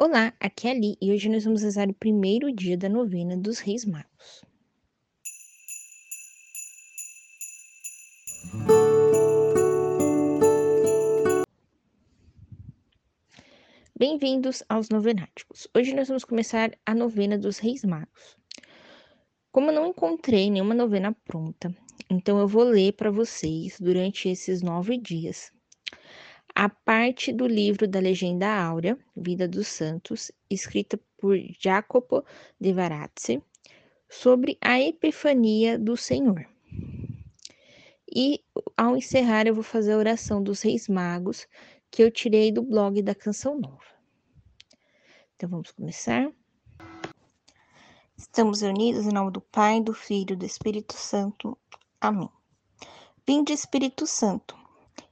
Olá, aqui é Ali e hoje nós vamos rezar o primeiro dia da novena dos Reis Magos. Bem-vindos aos Novenáticos. Hoje nós vamos começar a novena dos Reis Magos. Como eu não encontrei nenhuma novena pronta, então eu vou ler para vocês durante esses nove dias a parte do livro da Legenda Áurea, Vida dos Santos, escrita por Jacopo de Varazzi, sobre a Epifania do Senhor. E ao encerrar, eu vou fazer a oração dos Reis Magos, que eu tirei do blog da Canção Nova. Então vamos começar. Estamos unidos em nome do Pai, do Filho e do Espírito Santo. Amém. Vinde, Espírito Santo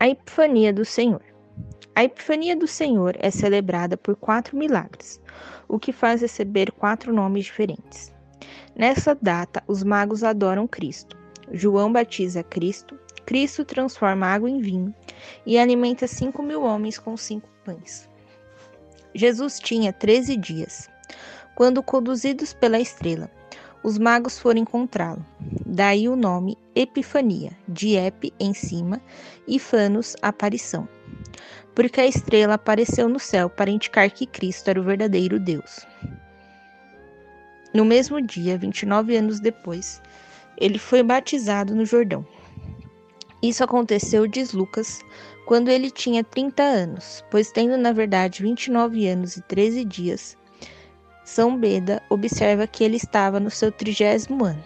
A Epifania do Senhor. A Epifania do Senhor é celebrada por quatro milagres, o que faz receber quatro nomes diferentes. Nessa data, os magos adoram Cristo. João batiza Cristo, Cristo transforma água em vinho e alimenta cinco mil homens com cinco pães. Jesus tinha treze dias, quando conduzidos pela estrela, os magos foram encontrá-lo. Daí o nome Epifania, de Ep em cima e Fanos, aparição. Porque a estrela apareceu no céu para indicar que Cristo era o verdadeiro Deus. No mesmo dia, 29 anos depois, ele foi batizado no Jordão. Isso aconteceu, diz Lucas, quando ele tinha 30 anos, pois tendo na verdade 29 anos e 13 dias, são Beda observa que ele estava no seu trigésimo ano,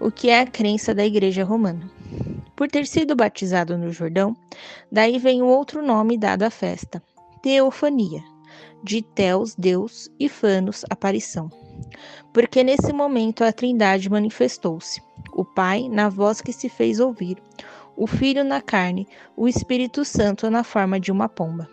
o que é a crença da Igreja Romana. Por ter sido batizado no Jordão, daí vem o outro nome dado à festa, Teofania, de Teos, Deus, e Fanos, aparição. Porque nesse momento a Trindade manifestou-se, o Pai na voz que se fez ouvir, o Filho na carne, o Espírito Santo na forma de uma pomba.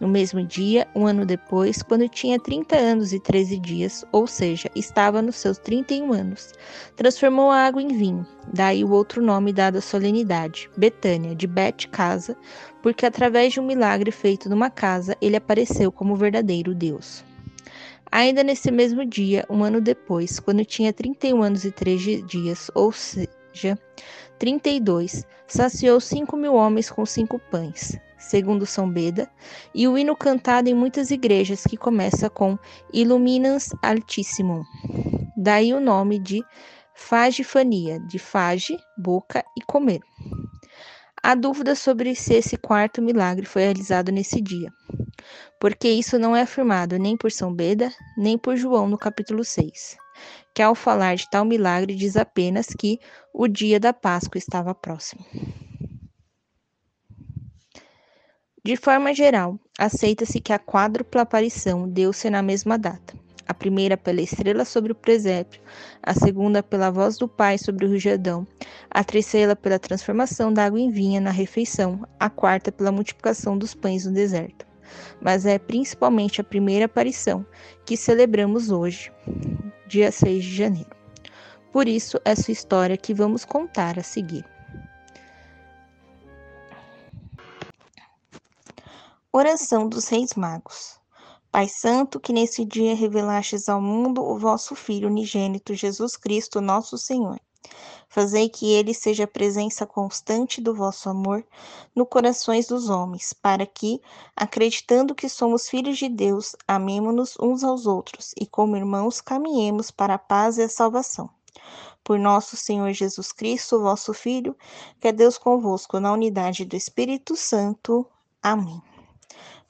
No mesmo dia, um ano depois, quando tinha 30 anos e 13 dias, ou seja, estava nos seus 31 anos, transformou a água em vinho. Daí o outro nome dado à solenidade, Betânia, de Bet Casa, porque através de um milagre feito numa casa, ele apareceu como verdadeiro Deus. Ainda nesse mesmo dia, um ano depois, quando tinha 31 anos e 13 dias, ou seja, 32, saciou cinco mil homens com cinco pães segundo São Beda, e o hino cantado em muitas igrejas que começa com Illuminans Altissimum. Daí o nome de fagifania, de fage, boca e comer. Há dúvida sobre se esse quarto milagre foi realizado nesse dia, porque isso não é afirmado nem por São Beda, nem por João no capítulo 6, que ao falar de tal milagre diz apenas que o dia da Páscoa estava próximo. De forma geral, aceita-se que a quádrupla aparição deu-se na mesma data. A primeira pela estrela sobre o presépio, a segunda pela voz do Pai sobre o Jordão, a terceira pela transformação da água em vinha na refeição, a quarta pela multiplicação dos pães no deserto. Mas é principalmente a primeira aparição que celebramos hoje, dia 6 de janeiro. Por isso, essa história que vamos contar a seguir. Oração dos Reis Magos. Pai Santo, que nesse dia revelastes ao mundo o vosso Filho unigênito, Jesus Cristo, nosso Senhor. Fazei que ele seja a presença constante do vosso amor no corações dos homens, para que, acreditando que somos filhos de Deus, amemo-nos uns aos outros e, como irmãos, caminhemos para a paz e a salvação. Por nosso Senhor Jesus Cristo, vosso Filho, que é Deus convosco, na unidade do Espírito Santo. Amém.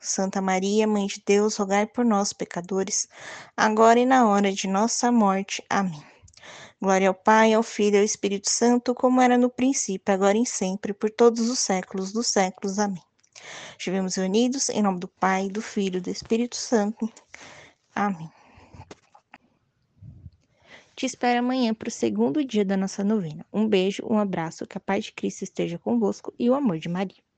Santa Maria, Mãe de Deus, rogai por nós, pecadores, agora e na hora de nossa morte. Amém. Glória ao Pai, ao Filho e ao Espírito Santo, como era no princípio, agora e sempre, por todos os séculos dos séculos. Amém. Estivemos unidos em nome do Pai, do Filho e do Espírito Santo. Amém. Te espero amanhã para o segundo dia da nossa novena. Um beijo, um abraço, que a paz de Cristo esteja convosco e o amor de Maria.